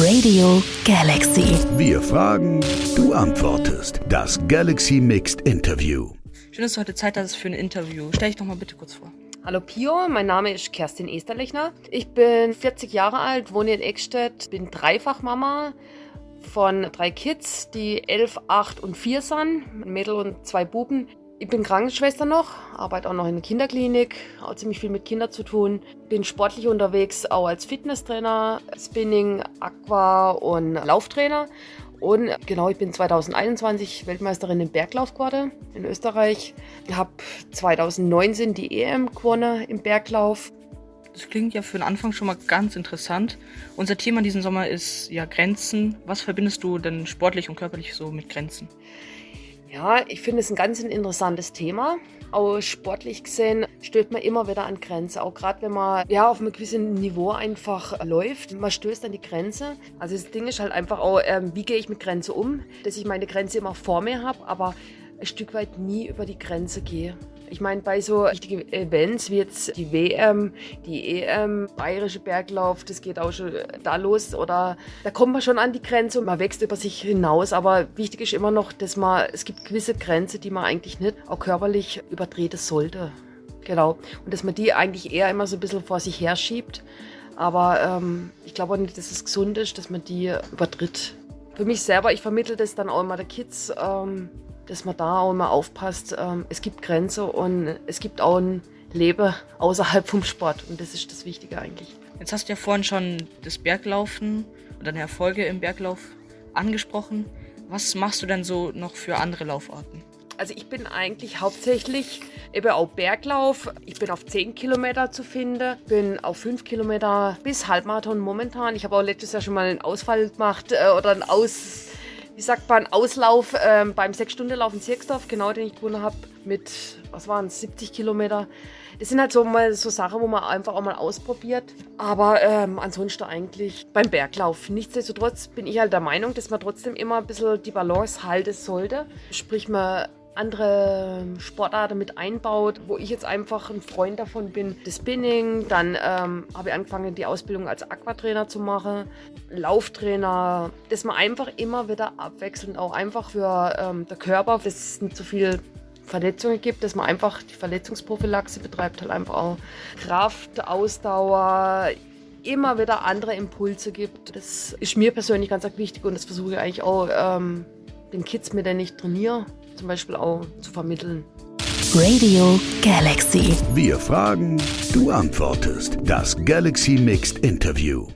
Radio Galaxy. Wir fragen, du antwortest. Das Galaxy Mixed Interview. Schön, dass du heute Zeit hast für ein Interview. Stell dich doch mal bitte kurz vor. Hallo Pio, mein Name ist Kerstin Esterlechner. Ich bin 40 Jahre alt, wohne in Eckstedt, bin Dreifachmama von drei Kids, die 11, 8 und 4 sind, ein Mädel und zwei Buben. Ich bin Krankenschwester noch, arbeite auch noch in der Kinderklinik, auch ziemlich viel mit Kindern zu tun. Bin sportlich unterwegs, auch als Fitnesstrainer, Spinning, Aqua und Lauftrainer. Und genau, ich bin 2021 Weltmeisterin im Berglaufquarte in Österreich. Ich habe 2019 die EM gewonnen im Berglauf. Das klingt ja für den Anfang schon mal ganz interessant. Unser Thema diesen Sommer ist ja Grenzen. Was verbindest du denn sportlich und körperlich so mit Grenzen? Ja, ich finde es ein ganz interessantes Thema. Auch sportlich gesehen stößt man immer wieder an Grenzen. Auch gerade wenn man ja auf einem gewissen Niveau einfach läuft, man stößt an die Grenze. Also das Ding ist halt einfach auch, ähm, wie gehe ich mit Grenze um, dass ich meine Grenze immer vor mir habe, aber ein Stück weit nie über die Grenze gehe. Ich meine, bei so wichtigen Events wie jetzt die WM, die EM, Bayerische Berglauf, das geht auch schon da los oder da kommt man schon an die Grenze und man wächst über sich hinaus. Aber wichtig ist immer noch, dass man, es gibt gewisse Grenzen, die man eigentlich nicht auch körperlich übertreten sollte. Genau. Und dass man die eigentlich eher immer so ein bisschen vor sich her schiebt. Aber ähm, ich glaube auch nicht, dass es gesund ist, dass man die übertritt. Für mich selber, ich vermittle das dann auch immer der Kids. Ähm, dass man da auch immer aufpasst. Ähm, es gibt Grenzen und es gibt auch ein Leben außerhalb vom Sport und das ist das Wichtige eigentlich. Jetzt hast du ja vorhin schon das Berglaufen und deine Erfolge im Berglauf angesprochen. Was machst du denn so noch für andere Laufarten? Also ich bin eigentlich hauptsächlich eben auch Berglauf. Ich bin auf 10 Kilometer zu finden, bin auf 5 Kilometer bis Halbmarathon momentan. Ich habe auch letztes Jahr schon mal einen Ausfall gemacht äh, oder einen Aus wie sagt man, Auslauf ähm, beim Sechs-Stunden-Lauf in Sierksdorf, genau den ich gewonnen habe, mit, was waren es, 70 Kilometer. Das sind halt so mal so Sachen, wo man einfach auch mal ausprobiert. Aber ähm, ansonsten eigentlich beim Berglauf. Nichtsdestotrotz bin ich halt der Meinung, dass man trotzdem immer ein bisschen die Balance halten sollte. Sprich, man andere Sportarten mit einbaut, wo ich jetzt einfach ein Freund davon bin. Das Spinning, dann ähm, habe ich angefangen, die Ausbildung als Aquatrainer zu machen, Lauftrainer, dass man einfach immer wieder abwechselnd auch einfach für ähm, der Körper, dass es nicht so viel Verletzungen gibt, dass man einfach die Verletzungsprophylaxe betreibt, halt einfach auch Kraft, Ausdauer, immer wieder andere Impulse gibt. Das ist mir persönlich ganz wichtig und das versuche ich eigentlich auch ähm, den Kids, mit denen ich trainiere, zum Beispiel auch zu vermitteln. Radio Galaxy. Wir fragen, du antwortest. Das Galaxy Mixed Interview.